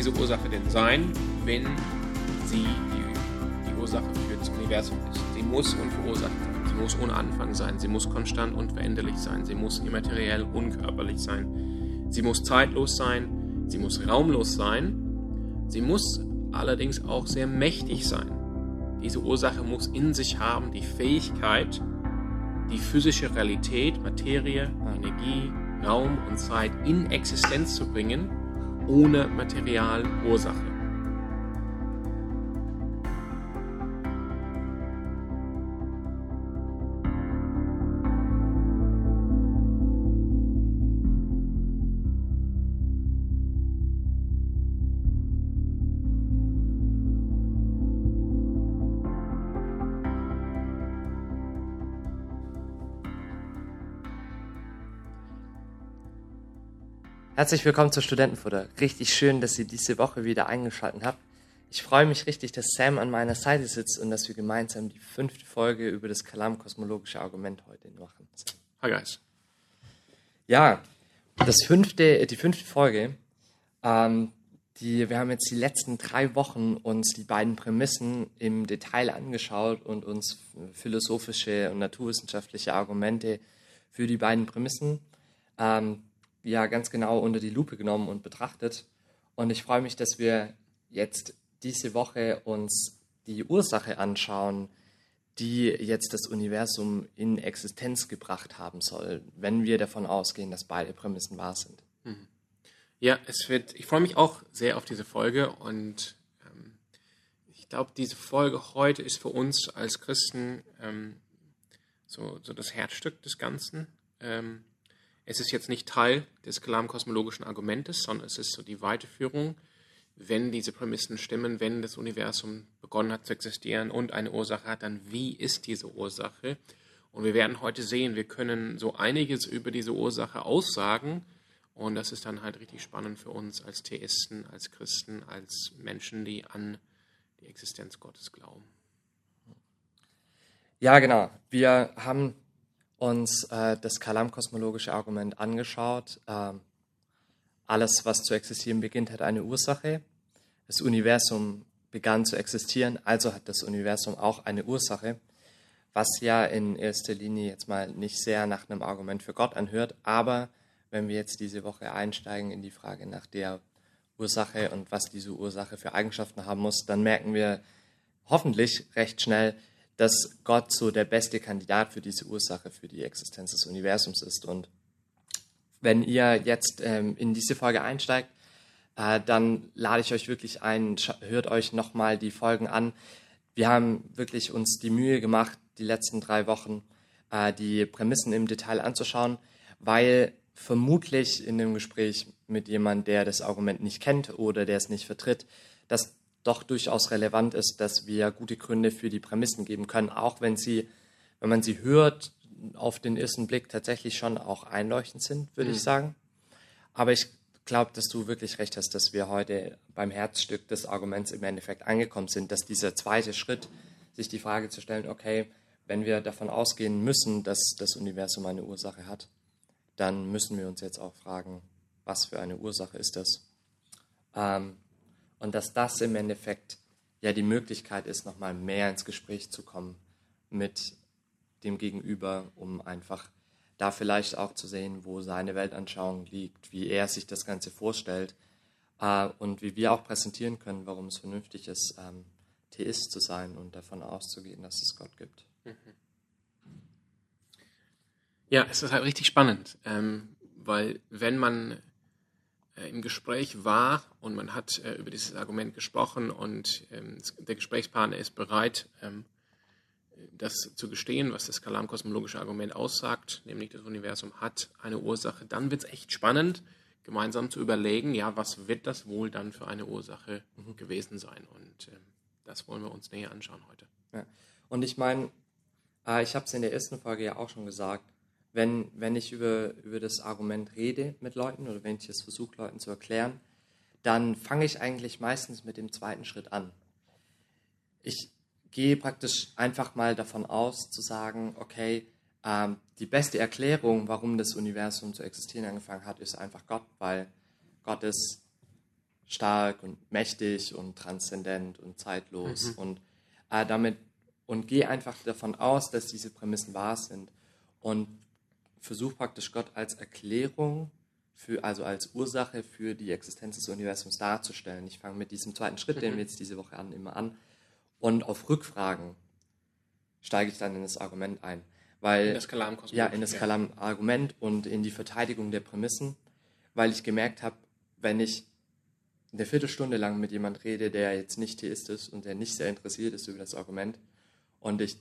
diese Ursache denn sein, wenn sie die, die Ursache für das Universum ist? Sie muss unverursacht sein, sie muss ohne Anfang sein, sie muss konstant und veränderlich sein, sie muss immateriell, unkörperlich sein, sie muss zeitlos sein, sie muss raumlos sein, sie muss allerdings auch sehr mächtig sein. Diese Ursache muss in sich haben die Fähigkeit, die physische Realität, Materie, Energie, Raum und Zeit in Existenz zu bringen, ohne Materialursache. Herzlich willkommen zur Studentenfutter. Richtig schön, dass ihr diese Woche wieder eingeschaltet habt. Ich freue mich richtig, dass Sam an meiner Seite sitzt und dass wir gemeinsam die fünfte Folge über das Kalam-kosmologische Argument heute machen. Hi guys. Ja, das fünfte, die fünfte Folge. Ähm, die, wir haben jetzt die letzten drei Wochen uns die beiden Prämissen im Detail angeschaut und uns philosophische und naturwissenschaftliche Argumente für die beiden Prämissen ähm, ja ganz genau unter die Lupe genommen und betrachtet. Und ich freue mich, dass wir jetzt diese Woche uns die Ursache anschauen, die jetzt das Universum in Existenz gebracht haben soll, wenn wir davon ausgehen, dass beide Prämissen wahr sind. Mhm. Ja, es wird, ich freue mich auch sehr auf diese Folge und ähm, ich glaube, diese Folge heute ist für uns als Christen ähm, so, so das Herzstück des Ganzen. Ähm, es ist jetzt nicht Teil des kalam-kosmologischen Argumentes, sondern es ist so die Weiterführung, wenn diese Prämissen stimmen, wenn das Universum begonnen hat zu existieren und eine Ursache hat, dann wie ist diese Ursache? Und wir werden heute sehen, wir können so einiges über diese Ursache aussagen. Und das ist dann halt richtig spannend für uns als Theisten, als Christen, als Menschen, die an die Existenz Gottes glauben. Ja, genau. Wir haben uns äh, das Kalam-kosmologische Argument angeschaut. Ähm, alles, was zu existieren beginnt, hat eine Ursache. Das Universum begann zu existieren, also hat das Universum auch eine Ursache, was ja in erster Linie jetzt mal nicht sehr nach einem Argument für Gott anhört, aber wenn wir jetzt diese Woche einsteigen in die Frage nach der Ursache und was diese Ursache für Eigenschaften haben muss, dann merken wir hoffentlich recht schnell, dass Gott so der beste Kandidat für diese Ursache, für die Existenz des Universums ist. Und wenn ihr jetzt ähm, in diese Folge einsteigt, äh, dann lade ich euch wirklich ein, hört euch nochmal die Folgen an. Wir haben wirklich uns die Mühe gemacht, die letzten drei Wochen äh, die Prämissen im Detail anzuschauen, weil vermutlich in dem Gespräch mit jemandem, der das Argument nicht kennt oder der es nicht vertritt, dass doch durchaus relevant ist, dass wir gute Gründe für die Prämissen geben können, auch wenn sie, wenn man sie hört, auf den ersten Blick tatsächlich schon auch einleuchtend sind, würde mhm. ich sagen. Aber ich glaube, dass du wirklich recht hast, dass wir heute beim Herzstück des Arguments im Endeffekt angekommen sind, dass dieser zweite Schritt, sich die Frage zu stellen, okay, wenn wir davon ausgehen müssen, dass das Universum eine Ursache hat, dann müssen wir uns jetzt auch fragen, was für eine Ursache ist das? Ähm, und dass das im Endeffekt ja die Möglichkeit ist, nochmal mehr ins Gespräch zu kommen mit dem Gegenüber, um einfach da vielleicht auch zu sehen, wo seine Weltanschauung liegt, wie er sich das Ganze vorstellt äh, und wie wir auch präsentieren können, warum es vernünftig ist, ähm, Theist zu sein und davon auszugehen, dass es Gott gibt. Ja, es ist halt richtig spannend, ähm, weil wenn man im Gespräch war und man hat äh, über dieses Argument gesprochen und ähm, der Gesprächspartner ist bereit, ähm, das zu gestehen, was das Kalam-kosmologische Argument aussagt, nämlich das Universum hat eine Ursache, dann wird es echt spannend, gemeinsam zu überlegen, ja, was wird das wohl dann für eine Ursache mhm. gewesen sein? Und äh, das wollen wir uns näher anschauen heute. Ja. Und ich meine, äh, ich habe es in der ersten Folge ja auch schon gesagt, wenn, wenn ich über, über das Argument rede mit Leuten oder wenn ich es versuche, Leuten zu erklären, dann fange ich eigentlich meistens mit dem zweiten Schritt an. Ich gehe praktisch einfach mal davon aus, zu sagen, okay, ähm, die beste Erklärung, warum das Universum zu existieren angefangen hat, ist einfach Gott, weil Gott ist stark und mächtig und transzendent und zeitlos und äh, damit und gehe einfach davon aus, dass diese Prämissen wahr sind und versuche praktisch Gott als Erklärung für, also als Ursache für die Existenz des Universums darzustellen. Ich fange mit diesem zweiten Schritt, den wir jetzt diese Woche an, immer an. Und auf Rückfragen steige ich dann in das Argument ein. Weil, In das Kalam-Kosmologische, Ja, in das. Kalam-Argument und in die Verteidigung der Prämissen, weil ich gemerkt habe, wenn ich eine Viertelstunde lang mit jemand rede, der jetzt nicht Theist ist und der nicht sehr interessiert ist über das Argument und ich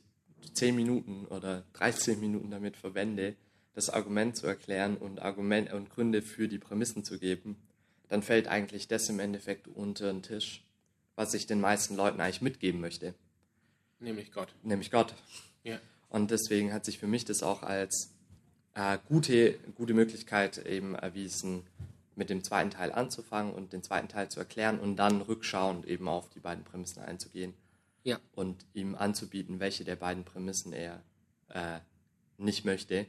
zehn Minuten oder 13 Minuten damit verwende, das Argument zu erklären und Argumente und Gründe für die Prämissen zu geben, dann fällt eigentlich das im Endeffekt unter den Tisch, was ich den meisten Leuten eigentlich mitgeben möchte, Nämlich Gott. nämlich Gott. Ja. Und deswegen hat sich für mich das auch als äh, gute, gute Möglichkeit eben erwiesen, mit dem zweiten Teil anzufangen und den zweiten Teil zu erklären und dann rückschauend eben auf die beiden Prämissen einzugehen Ja. und ihm anzubieten, welche der beiden Prämissen er äh, nicht möchte,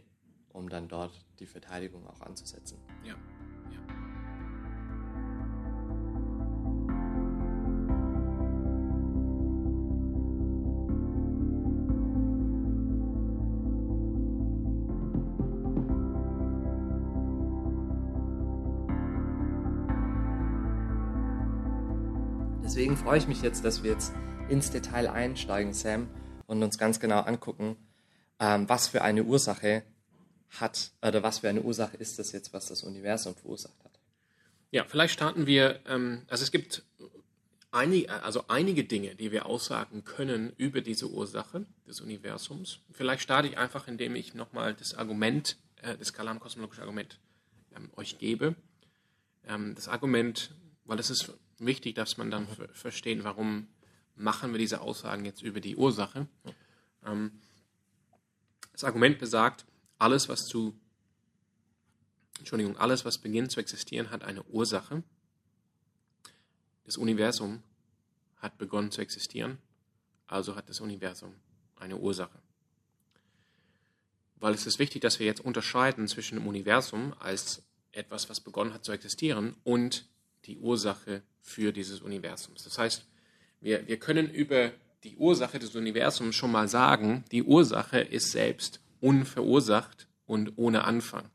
um dann dort die Verteidigung auch anzusetzen. Ja. ja. Deswegen freue ich mich jetzt, dass wir jetzt ins Detail einsteigen, Sam, und uns ganz genau angucken, ähm, was für eine Ursache hat, oder was für eine Ursache ist das jetzt, was das Universum verursacht hat. Ja, vielleicht starten wir, ähm, also es gibt einige, also einige Dinge, die wir aussagen können über diese Ursache des Universums. Vielleicht starte ich einfach, indem ich nochmal das Argument, äh, das Kalam-kosmologische Argument ähm, euch gebe. Ähm, das Argument, weil es ist wichtig, dass man dann ver verstehen, warum machen wir diese Aussagen jetzt über die Ursache. Ähm, das Argument besagt, alles, was zu Entschuldigung, alles, was beginnt zu existieren, hat eine Ursache. Das Universum hat begonnen zu existieren, also hat das Universum eine Ursache. Weil es ist wichtig, dass wir jetzt unterscheiden zwischen dem Universum als etwas, was begonnen hat zu existieren, und die Ursache für dieses Universums. Das heißt, wir, wir können über die Ursache des Universums schon mal sagen, die Ursache ist selbst unverursacht und ohne Anfang.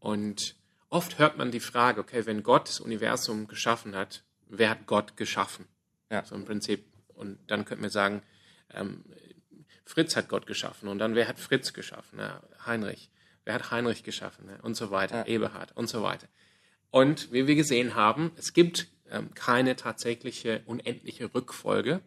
Und oft hört man die Frage, okay, wenn Gott das Universum geschaffen hat, wer hat Gott geschaffen? Ja. So im Prinzip. Und dann könnten wir sagen, ähm, Fritz hat Gott geschaffen. Und dann, wer hat Fritz geschaffen? Ja, Heinrich. Wer hat Heinrich geschaffen? Ja, und so weiter. Eberhard und so weiter. Und wie wir gesehen haben, es gibt ähm, keine tatsächliche unendliche Rückfolge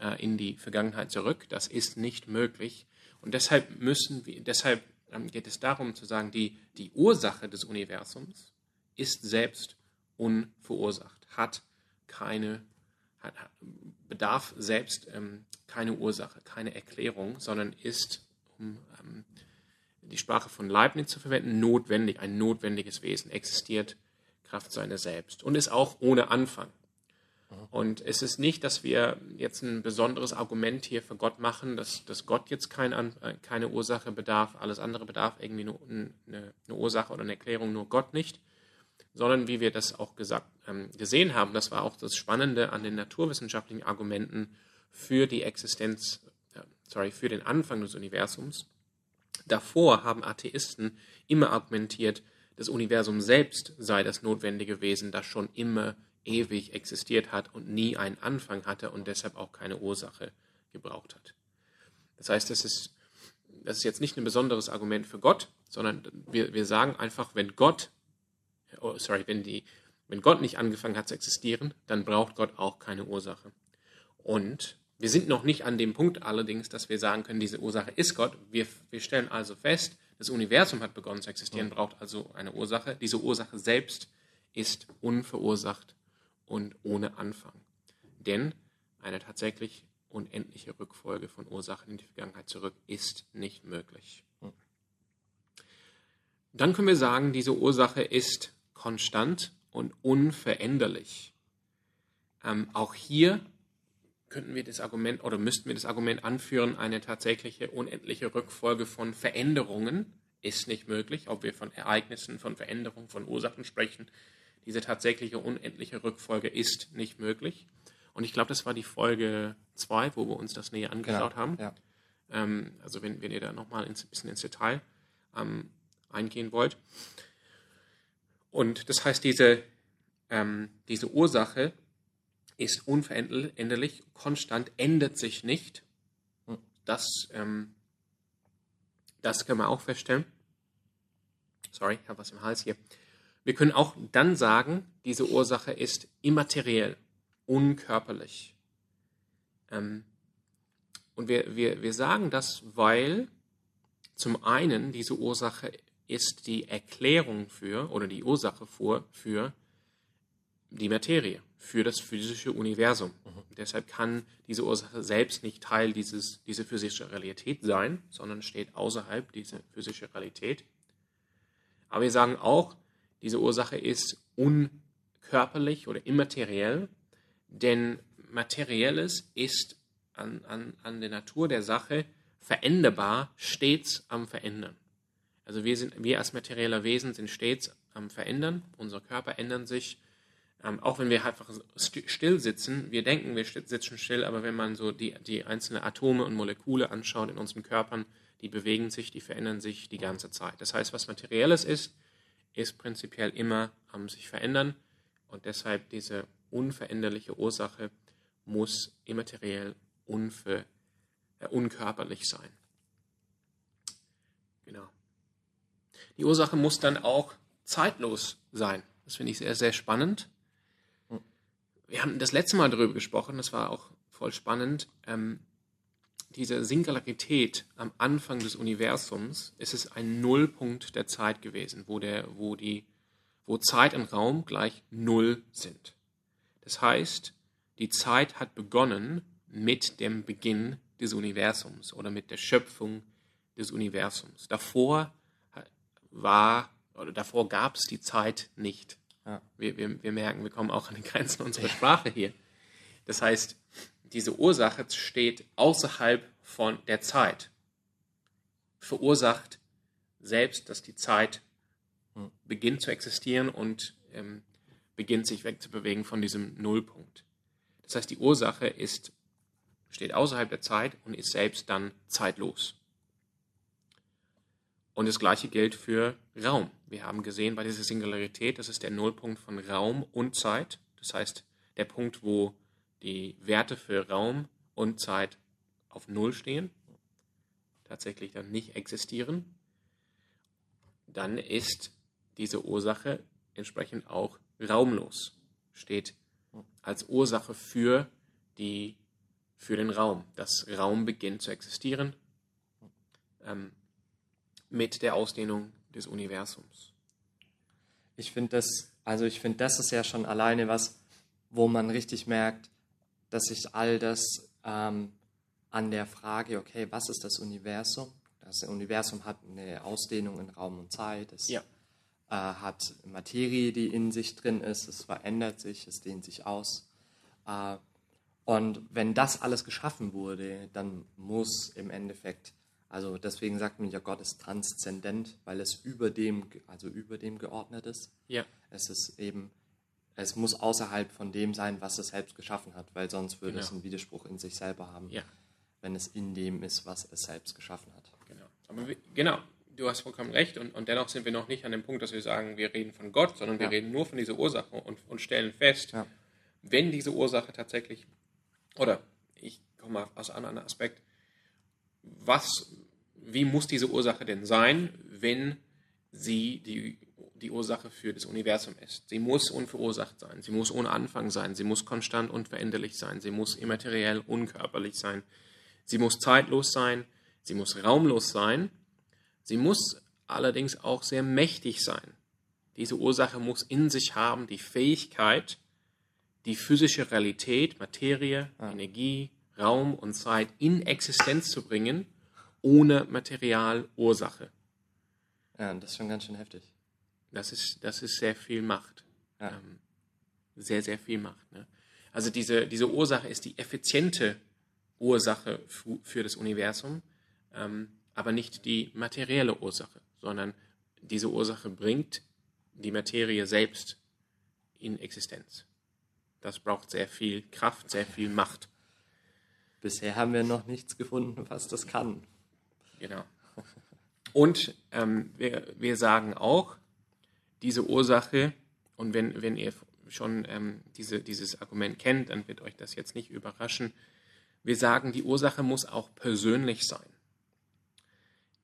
äh, in die Vergangenheit zurück. Das ist nicht möglich. Und deshalb müssen wir, deshalb ähm, geht es darum zu sagen, die, die Ursache des Universums ist selbst unverursacht, hat keine, hat, bedarf selbst ähm, keine Ursache, keine Erklärung, sondern ist, um ähm, die Sprache von Leibniz zu verwenden, notwendig, ein notwendiges Wesen, existiert Kraft seiner selbst und ist auch ohne Anfang. Und es ist nicht, dass wir jetzt ein besonderes Argument hier für Gott machen, dass, dass Gott jetzt kein, äh, keine Ursache bedarf, alles andere bedarf irgendwie nur eine, eine Ursache oder eine Erklärung, nur Gott nicht, sondern wie wir das auch gesagt, ähm, gesehen haben, das war auch das Spannende an den naturwissenschaftlichen Argumenten für die Existenz, äh, sorry, für den Anfang des Universums. Davor haben Atheisten immer argumentiert, das Universum selbst sei das notwendige Wesen, das schon immer ewig existiert hat und nie einen Anfang hatte und deshalb auch keine Ursache gebraucht hat. Das heißt, das ist, das ist jetzt nicht ein besonderes Argument für Gott, sondern wir, wir sagen einfach, wenn Gott, oh, sorry, wenn, die, wenn Gott nicht angefangen hat zu existieren, dann braucht Gott auch keine Ursache. Und wir sind noch nicht an dem Punkt allerdings, dass wir sagen können, diese Ursache ist Gott. Wir, wir stellen also fest, das Universum hat begonnen zu existieren, braucht also eine Ursache. Diese Ursache selbst ist unverursacht und ohne Anfang. Denn eine tatsächlich unendliche Rückfolge von Ursachen in die Vergangenheit zurück ist nicht möglich. Dann können wir sagen, diese Ursache ist konstant und unveränderlich. Ähm, auch hier könnten wir das Argument oder müssten wir das Argument anführen, eine tatsächliche unendliche Rückfolge von Veränderungen ist nicht möglich, ob wir von Ereignissen, von Veränderungen, von Ursachen sprechen, diese tatsächliche unendliche Rückfolge ist nicht möglich. Und ich glaube, das war die Folge 2, wo wir uns das näher angeschaut Genau, haben. ja. Ähm, also wenn, wenn ihr da nochmal ein bisschen ins Detail ähm, eingehen wollt. Und das heißt, diese, ähm, diese Ursache ist unveränderlich, konstant, ändert sich nicht. Das, ähm, das können wir auch feststellen. Sorry, ich habe was im Hals hier. Wir können auch dann sagen, diese Ursache ist immateriell, unkörperlich. Ähm, und wir, wir, wir sagen das, weil zum einen diese Ursache ist die Erklärung für oder die Ursache für, für die Materie, für das physische Universum. Deshalb kann diese Ursache selbst nicht Teil dieses, dieser physischen Realität sein, sondern steht außerhalb dieser physischen Realität. Aber wir sagen auch, diese Ursache ist unkörperlich oder immateriell, denn Materielles ist an, an, an der Natur der Sache veränderbar, stets am Verändern. Also wir, sind, wir als materielle Wesen sind stets am Verändern, unsere Körper ändern sich. Ähm, auch wenn wir einfach st- still sitzen, wir denken, wir sitzen still, aber wenn man so die, die einzelnen Atome und Moleküle anschaut in unseren Körpern, die bewegen sich, die verändern sich die ganze Zeit. Das heißt, was Materielles ist, ist prinzipiell immer am sich verändern und deshalb diese unveränderliche Ursache muss immateriell unver, äh, unkörperlich sein. Genau. Die Ursache muss dann auch zeitlos sein. Das finde ich sehr, sehr spannend. Wir haben das letzte Mal darüber gesprochen, das war auch voll spannend. Ähm, diese Singularität am Anfang des Universums ist es ein Nullpunkt der Zeit gewesen, wo, der, wo, die, wo Zeit und Raum gleich Null sind. Das heißt, die Zeit hat begonnen mit dem Beginn des Universums oder mit der Schöpfung des Universums. Davor war oder davor gab es die Zeit nicht. Ja. Wir, wir, wir merken, wir kommen auch an die Grenzen unserer Sprache hier. Das heißt, diese Ursache steht außerhalb von der Zeit. Verursacht selbst, dass die Zeit beginnt zu existieren und ähm, beginnt sich wegzubewegen von diesem Nullpunkt. Das heißt, die Ursache ist, steht außerhalb der Zeit und ist selbst dann zeitlos. Und das gleiche gilt für Raum. Wir haben gesehen bei dieser Singularität, das ist der Nullpunkt von Raum und Zeit. Das heißt, der Punkt, wo die Werte für Raum und Zeit auf Null stehen, tatsächlich dann nicht existieren, dann ist diese Ursache entsprechend auch raumlos. Steht als Ursache für, die, für den Raum. Das Raum beginnt zu existieren ähm, mit der Ausdehnung des Universums. Ich finde das, also ich finde, das ist ja schon alleine was, wo man richtig merkt, dass sich all das ähm, an der Frage, okay, was ist das Universum? Das Universum hat eine Ausdehnung in Raum und Zeit. Es Ja. äh, hat Materie, die in sich drin ist. Es verändert sich, es dehnt sich aus. Äh, und wenn das alles geschaffen wurde, dann muss im Endeffekt, also deswegen sagt man ja, Gott ist transzendent, weil es über dem, also über dem geordnet ist. Ja, Es ist eben, es muss außerhalb von dem sein, was es selbst geschaffen hat, weil sonst würde es Genau. einen Widerspruch in sich selber haben, ja, wenn es in dem ist, was es selbst geschaffen hat. genau. Aber wir, genau, du hast vollkommen recht und, und dennoch sind wir noch nicht an dem Punkt, dass wir sagen, wir reden von Gott, sondern wir Ja. reden nur von dieser Ursache und, und stellen fest, Ja. wenn diese Ursache tatsächlich, oder ich komme mal aus einem anderen Aspekt, was, wie muss diese Ursache denn sein, wenn sie die, die Ursache für das Universum ist? Sie muss unverursacht sein, sie muss ohne Anfang sein, sie muss konstant und veränderlich sein, sie muss immateriell, unkörperlich sein, sie muss zeitlos sein, sie muss raumlos sein, sie muss allerdings auch sehr mächtig sein. Diese Ursache muss in sich haben die Fähigkeit, die physische Realität, Materie, Energie, Raum und Zeit in Existenz zu bringen, ohne Materialursache. Ja, das ist schon ganz schön heftig. Das ist, das ist sehr viel Macht. Ja. Ähm, sehr, sehr viel Macht. Ne? Also diese, diese Ursache ist die effiziente Ursache für das Universum, ähm, aber nicht die materielle Ursache, sondern diese Ursache bringt die Materie selbst in Existenz. Das braucht sehr viel Kraft, sehr viel Macht. Bisher haben wir noch nichts gefunden, was das kann. Genau. Und ähm, wir, wir sagen auch, diese Ursache, und wenn, wenn ihr schon ähm, diese, dieses Argument kennt, dann wird euch das jetzt nicht überraschen. Wir sagen, die Ursache muss auch persönlich sein.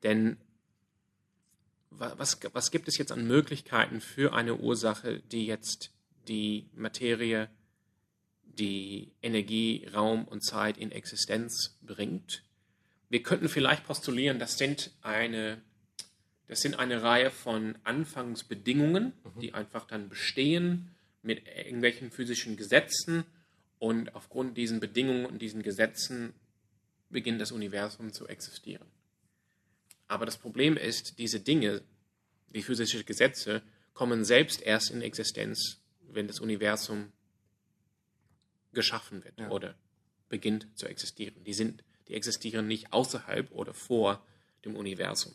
Denn was, was gibt es jetzt an Möglichkeiten für eine Ursache, die jetzt die Materie, die Energie, Raum und Zeit in Existenz bringt? Wir könnten vielleicht postulieren, das sind eine, das sind eine Reihe von Anfangsbedingungen, mhm. die einfach dann bestehen mit irgendwelchen physischen Gesetzen und aufgrund diesen Bedingungen und diesen Gesetzen beginnt das Universum zu existieren. Aber das Problem ist, diese Dinge, die physischen Gesetze, kommen selbst erst in Existenz, wenn das Universum geschaffen wird ja. oder beginnt zu existieren. Die, sind, die existieren nicht außerhalb oder vor dem Universum.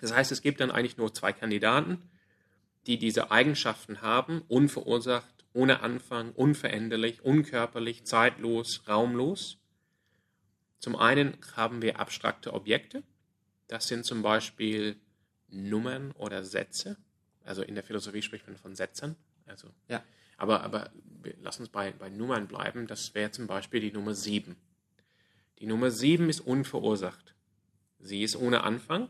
Das heißt, es gibt dann eigentlich nur zwei Kandidaten, die diese Eigenschaften haben, unverursacht, ohne Anfang, unveränderlich, unkörperlich, zeitlos, raumlos. Zum einen haben wir abstrakte Objekte. Das sind zum Beispiel Nummern oder Sätze. Also in der Philosophie spricht man von Sätzen. Also, ja. Aber, aber lass uns bei, bei Nummern bleiben. Das wäre zum Beispiel die Nummer 7. Die Nummer 7 ist unverursacht. Sie ist ohne Anfang.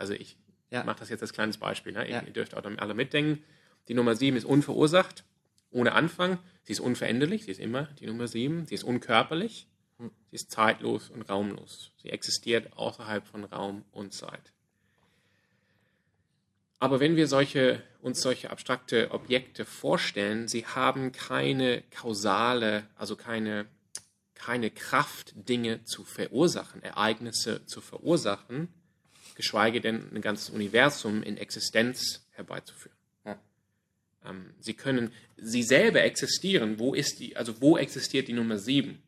Also ich ja. Mache das jetzt als kleines Beispiel. Ne? Ja. Ihr dürft auch alle mitdenken. Die Nummer 7 ist unverursacht, ohne Anfang. Sie ist unveränderlich, sie ist immer die Nummer 7. Sie ist unkörperlich, hm. sie ist zeitlos und raumlos. Sie existiert außerhalb von Raum und Zeit. Aber wenn wir solche, uns solche abstrakte Objekte vorstellen, sie haben keine kausale, also keine, keine Kraft, Dinge zu verursachen, Ereignisse zu verursachen, geschweige denn ein ganzes Universum in Existenz herbeizuführen. Ja. Ähm, sie können, sie selber existieren. Wo ist die, also wo existiert die Nummer 7?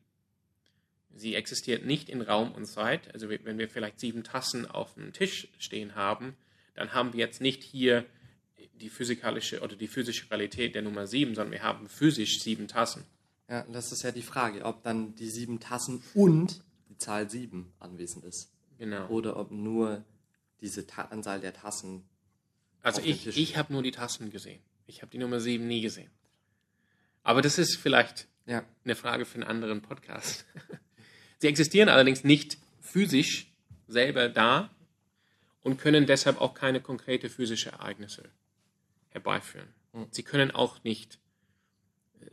Sie existiert nicht in Raum und Zeit. Also wenn wir vielleicht sieben Tassen auf dem Tisch stehen haben, dann haben wir jetzt nicht hier die physikalische oder die physische Realität der Nummer 7, sondern wir haben physisch sieben Tassen. Ja, das ist ja die Frage, ob dann die sieben Tassen und die Zahl 7 anwesend ist. Genau. Oder ob nur diese Ta Anzahl der Tassen. Also ich, ich habe nur die Tassen gesehen. Ich habe die Nummer 7 nie gesehen. Aber das ist vielleicht ja. eine Frage für einen anderen Podcast. Sie existieren allerdings nicht physisch selber da und können deshalb auch keine konkrete physische Ereignisse herbeiführen. Hm. Sie können auch nicht, äh,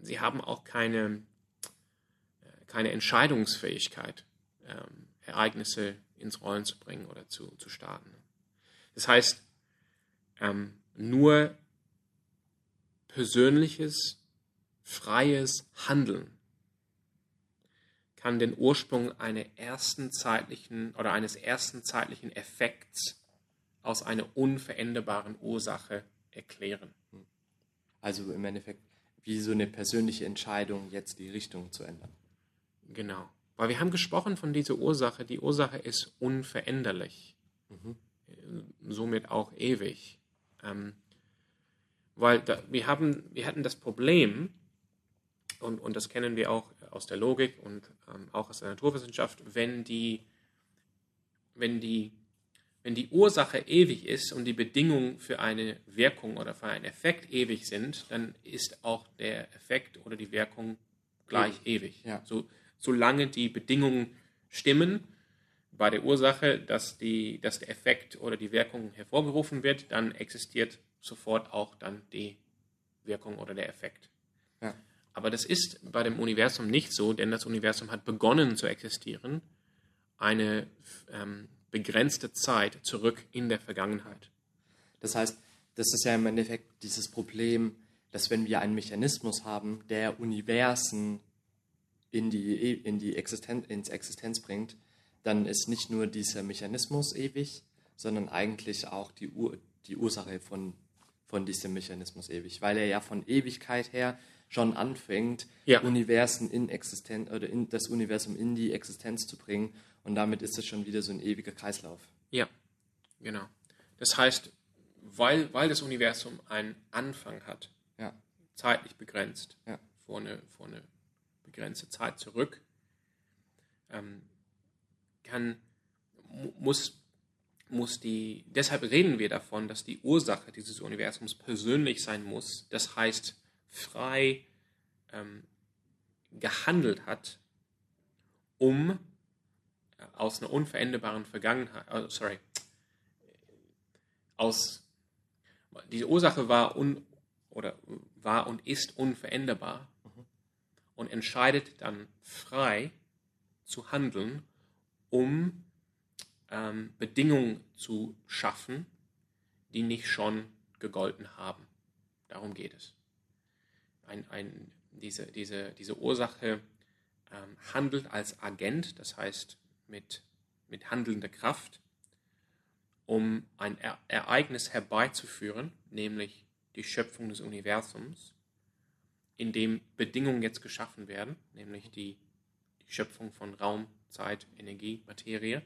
sie haben auch keine, äh, keine Entscheidungsfähigkeit, ähm, Ereignisse ins Rollen zu bringen oder zu, zu starten. Das heißt, ähm, nur persönliches, freies Handeln kann den Ursprung einer ersten zeitlichen oder eines ersten zeitlichen Effekts aus einer unveränderbaren Ursache erklären. Also im Endeffekt wie so eine persönliche Entscheidung, jetzt die Richtung zu ändern. Genau. Weil wir haben gesprochen von dieser Ursache. Die Ursache ist unveränderlich. Mhm. Somit auch ewig. Ähm, weil da, wir, haben, wir hatten das Problem, und, und das kennen wir auch aus der Logik und ähm, auch aus der Naturwissenschaft, wenn die, wenn, die, wenn die Ursache ewig ist und die Bedingungen für eine Wirkung oder für einen Effekt ewig sind, dann ist auch der Effekt oder die Wirkung gleich ewig. ewig. Ja. So, solange die Bedingungen stimmen bei der Ursache, dass, die, dass der Effekt oder die Wirkung hervorgerufen wird, dann existiert sofort auch dann die Wirkung oder der Effekt. Ja. Aber das ist bei dem Universum nicht so, denn das Universum hat begonnen zu existieren, eine ähm, begrenzte Zeit zurück in der Vergangenheit. Das heißt, das ist ja im Endeffekt dieses Problem, dass wenn wir einen Mechanismus haben, der Universen in die, in die Existenz, ins Existenz bringt, dann ist nicht nur dieser Mechanismus ewig, sondern eigentlich auch die, Ur, die Ursache von, von diesem Mechanismus ewig, weil er ja von Ewigkeit her schon anfängt, ja. Universen in Existenz oder in das Universum in die Existenz zu bringen und damit ist es schon wieder so ein ewiger Kreislauf. Ja, genau. Das heißt, weil, weil das Universum einen Anfang hat, Ja. zeitlich begrenzt, Ja. vor, eine, vor eine begrenzte Zeit zurück, ähm, kann, mu- muss, muss die, deshalb reden wir davon, dass die Ursache dieses Universums persönlich sein muss, das heißt frei ähm, gehandelt hat, um äh, aus einer unveränderbaren Vergangenheit, oh, sorry, aus, diese Ursache war un, oder war und ist unveränderbar und entscheidet dann frei zu handeln, um ähm, Bedingungen zu schaffen, die nicht schon gegolten haben. Darum geht es. Ein, ein, diese, diese, diese Ursache ähm, handelt als Agent, das heißt mit, mit handelnder Kraft, um ein e Ereignis herbeizuführen, nämlich die Schöpfung des Universums, in dem Bedingungen jetzt geschaffen werden, nämlich die, die Schöpfung von Raum, Zeit, Energie, Materie,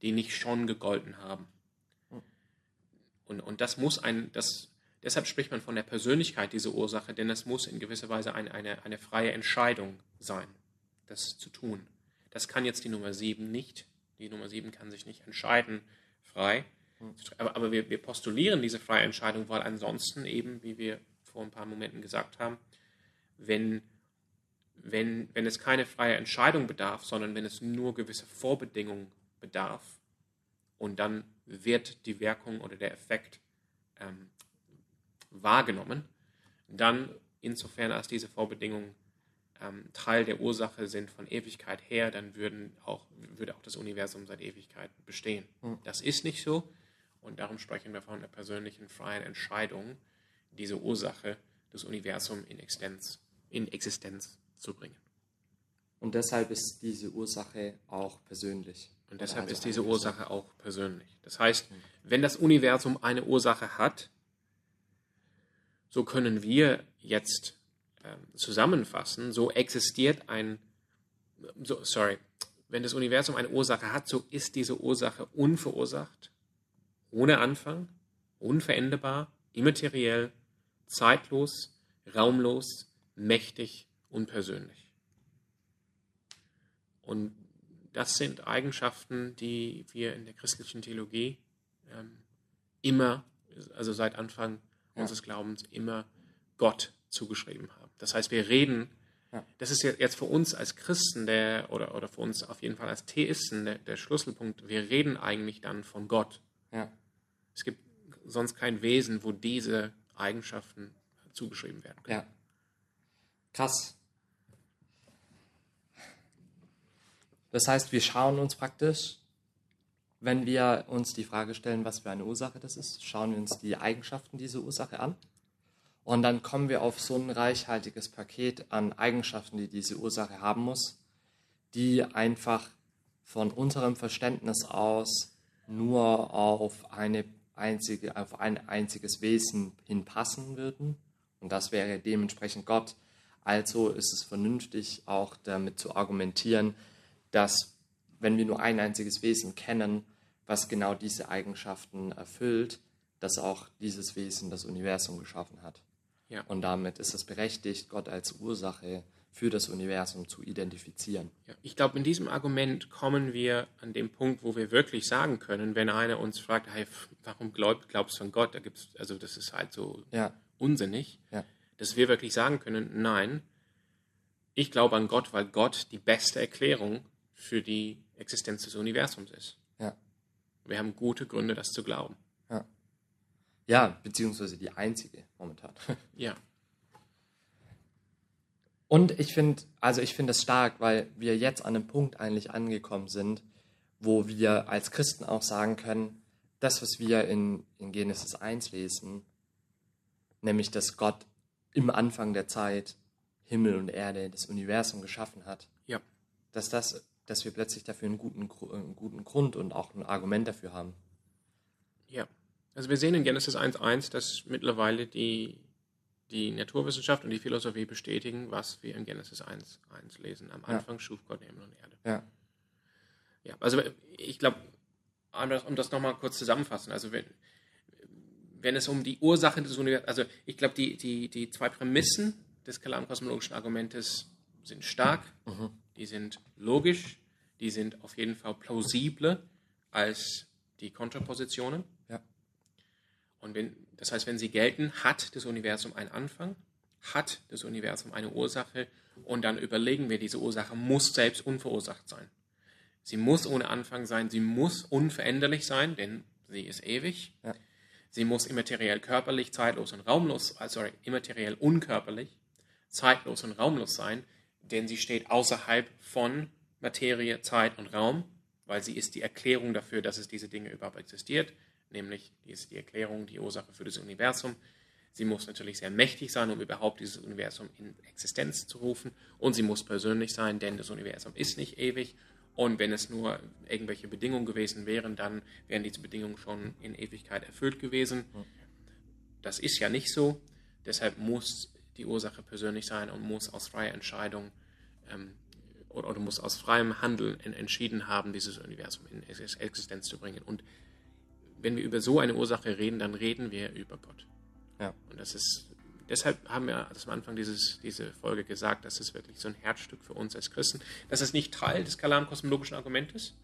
die nicht schon gegolten haben. Und, und das muss ein, das, deshalb spricht man von der Persönlichkeit dieser Ursache, denn es muss in gewisser Weise ein, eine, eine freie Entscheidung sein, das zu tun. Das kann jetzt die Nummer 7 nicht. Die Nummer 7 kann sich nicht entscheiden, frei. Aber, aber wir, wir postulieren diese freie Entscheidung, weil ansonsten eben, wie wir vor ein paar Momenten gesagt haben, wenn, wenn, wenn es keine freie Entscheidung bedarf, sondern wenn es nur gewisse Vorbedingungen bedarf. Und dann wird die Wirkung oder der Effekt ähm, wahrgenommen, dann insofern als diese Vorbedingungen ähm, Teil der Ursache sind von Ewigkeit her, dann würden auch, würde auch das Universum seit Ewigkeit bestehen. Das ist nicht so. Und darum sprechen wir von einer persönlichen freien Entscheidung, diese Ursache des Universums in Existenz, in Existenz zu bringen. Und deshalb ist diese Ursache auch persönlich. Und deshalb Also ist diese Ursache auch persönlich. Das heißt, wenn das Universum eine Ursache hat, so können wir jetzt ähm, zusammenfassen, so existiert ein, so, sorry, wenn das Universum eine Ursache hat, so ist diese Ursache unverursacht, ohne Anfang, unveränderbar, immateriell, zeitlos, raumlos, mächtig, unpersönlich. Und das sind Eigenschaften, die wir in der christlichen Theologie ähm, immer, also seit Anfang Ja. unseres Glaubens, immer Gott zugeschrieben haben. Das heißt, wir reden, Ja. das ist jetzt jetzt für uns als Christen der, oder, oder für uns auf jeden Fall als Theisten der, der Schlüsselpunkt, wir reden eigentlich dann von Gott. Ja. Es gibt sonst kein Wesen, wo diese Eigenschaften zugeschrieben werden können. Krass. Das heißt, wir schauen uns praktisch, wenn wir uns die Frage stellen, was für eine Ursache das ist, schauen wir uns die Eigenschaften dieser Ursache an. Und dann kommen wir auf so ein reichhaltiges Paket an Eigenschaften, die diese Ursache haben muss, die einfach von unserem Verständnis aus nur auf eine einzige, auf ein einziges Wesen hinpassen würden. Und das wäre dementsprechend Gott. Also ist es vernünftig, auch damit zu argumentieren, dass wenn wir nur ein einziges Wesen kennen, was genau diese Eigenschaften erfüllt, dass auch dieses Wesen das Universum geschaffen hat. Ja. Und damit ist es berechtigt, Gott als Ursache für das Universum zu identifizieren. Ja, ich glaube, in diesem Argument kommen wir an dem Punkt, wo wir wirklich sagen können, wenn einer uns fragt, hey, warum glaub, glaubst du an Gott? Da gibt's, also das ist halt so Ja, unsinnig, ja, dass wir wirklich sagen können, nein, ich glaube an Gott, weil Gott die beste Erklärung für die Existenz des Universums ist. ja, Wir haben gute Gründe, das zu glauben. ja. Ja, beziehungsweise die einzige momentan. Ja, Und ich finde, also ich finde es stark, weil wir jetzt an einem Punkt eigentlich angekommen sind, wo wir als Christen auch sagen können, das, was wir in, in Genesis 1 lesen, nämlich, dass Gott im Anfang der Zeit Himmel und Erde, das Universum geschaffen hat, ja, dass, das, dass wir plötzlich dafür einen guten, Gru- einen guten Grund und auch ein Argument dafür haben. ja. Also wir sehen in Genesis 1.1, dass mittlerweile die, die Naturwissenschaft und die Philosophie bestätigen, was wir in Genesis 1.1 lesen. Am Ja. Anfang schuf Gott Himmel und Erde. Ja, Ja, also ich glaube, um das, um das nochmal kurz zusammenfassen, also wenn, wenn es um die Ursache des Universums, also ich glaube, die, die, die zwei Prämissen des kalamkosmologischen Argumentes sind stark, mhm. die sind logisch, die sind auf jeden Fall plausibler als die Kontrapositionen. Ja. Und wenn, das heißt, wenn sie gelten, hat das Universum einen Anfang, hat das Universum eine Ursache und dann überlegen wir, diese Ursache muss selbst unverursacht sein. Sie muss ohne Anfang sein, sie muss unveränderlich sein, denn sie ist ewig. Ja. Sie muss immateriell körperlich, zeitlos und raumlos, also sorry, immateriell unkörperlich, zeitlos und raumlos sein, denn sie steht außerhalb von Materie, Zeit und Raum, weil sie ist die Erklärung dafür, dass es diese Dinge überhaupt existiert, nämlich die ist die Erklärung, die Ursache für das Universum. Sie muss natürlich sehr mächtig sein, um überhaupt dieses Universum in Existenz zu rufen. Und sie muss persönlich sein, denn das Universum ist nicht ewig. Und wenn es nur irgendwelche Bedingungen gewesen wären, dann wären diese Bedingungen schon in Ewigkeit erfüllt gewesen. Das ist ja nicht so. Deshalb muss die Ursache persönlich sein und muss aus freier Entscheidung ähm, oder, oder, muss aus freiem Handeln entschieden haben, dieses Universum in Existenz zu bringen. Und wenn wir über so eine Ursache reden, dann reden wir über Gott. Ja. Und das ist, deshalb haben wir am Anfang dieses, diese Folge gesagt, das ist wirklich so ein Herzstück für uns als Christen. Das ist nicht Teil des Kalam-kosmologischen Argumentes,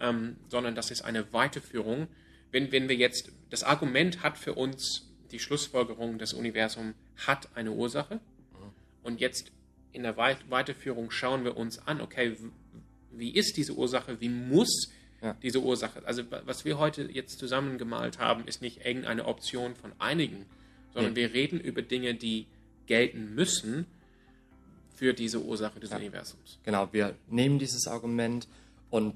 ähm, sondern das ist eine Weiterführung. Wenn, wenn wir jetzt, das Argument hat für uns die Schlussfolgerung, das Universum hat eine Ursache. Mhm. Und jetzt in der Weiterführung schauen wir uns an, okay, wie ist diese Ursache, wie muss ja. diese Ursache. Also was wir heute jetzt zusammengemalt haben, ist nicht irgendeine Option von einigen, sondern ja. wir reden über Dinge, die gelten müssen für diese Ursache des ja. Universums. Genau, wir nehmen dieses Argument und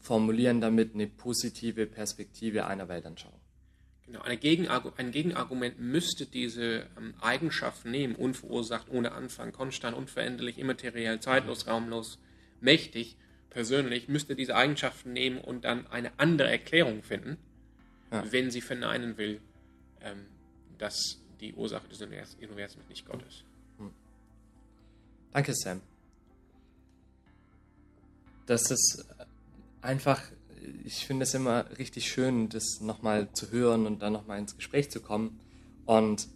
formulieren damit eine positive Perspektive einer Weltanschauung. Genau, Gegenargu ein Gegenargument müsste diese ähm, Eigenschaft nehmen, unverursacht, ohne Anfang, konstant, unveränderlich, immateriell, zeitlos, raumlos, mächtig, persönlich müsste diese Eigenschaften nehmen und dann eine andere Erklärung finden, ja. wenn sie verneinen will, ähm, dass die Ursache des Universums nicht Gott ist. Hm. Danke, Sam. Das ist einfach, ich finde es immer richtig schön, das nochmal zu hören und dann nochmal ins Gespräch zu kommen. Und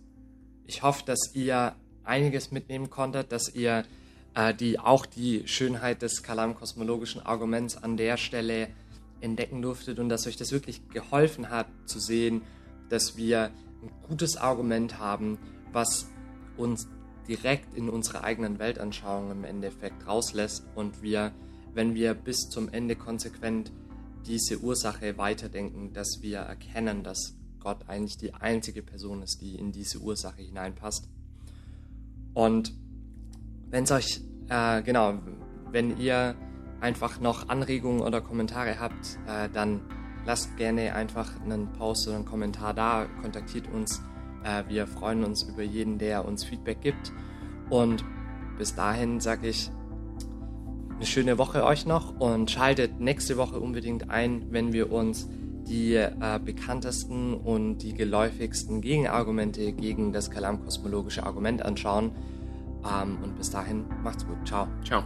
ich hoffe, dass ihr einiges mitnehmen konntet, dass ihr äh, die auch die Schönheit des Kalam-kosmologischen Arguments an der Stelle entdecken durftet und dass euch das wirklich geholfen hat zu sehen, dass wir ein gutes Argument haben, was uns direkt in unsere eigenen Weltanschauungen im Endeffekt rauslässt und wir, wenn wir bis zum Ende konsequent diese Ursache weiterdenken, dass wir erkennen, dass Gott eigentlich die einzige Person ist, die in diese Ursache hineinpasst. Und wenn es euch, äh, genau, wenn ihr einfach noch Anregungen oder Kommentare habt, äh, dann lasst gerne einfach einen Post oder einen Kommentar da, kontaktiert uns. Äh, wir freuen uns über jeden, der uns Feedback gibt. Und bis dahin sage ich eine schöne Woche euch noch und schaltet nächste Woche unbedingt ein, wenn wir uns die äh, bekanntesten und die geläufigsten Gegenargumente gegen das kalamkosmologische Argument anschauen. Ähm, und bis dahin, macht's gut. Ciao. Ciao.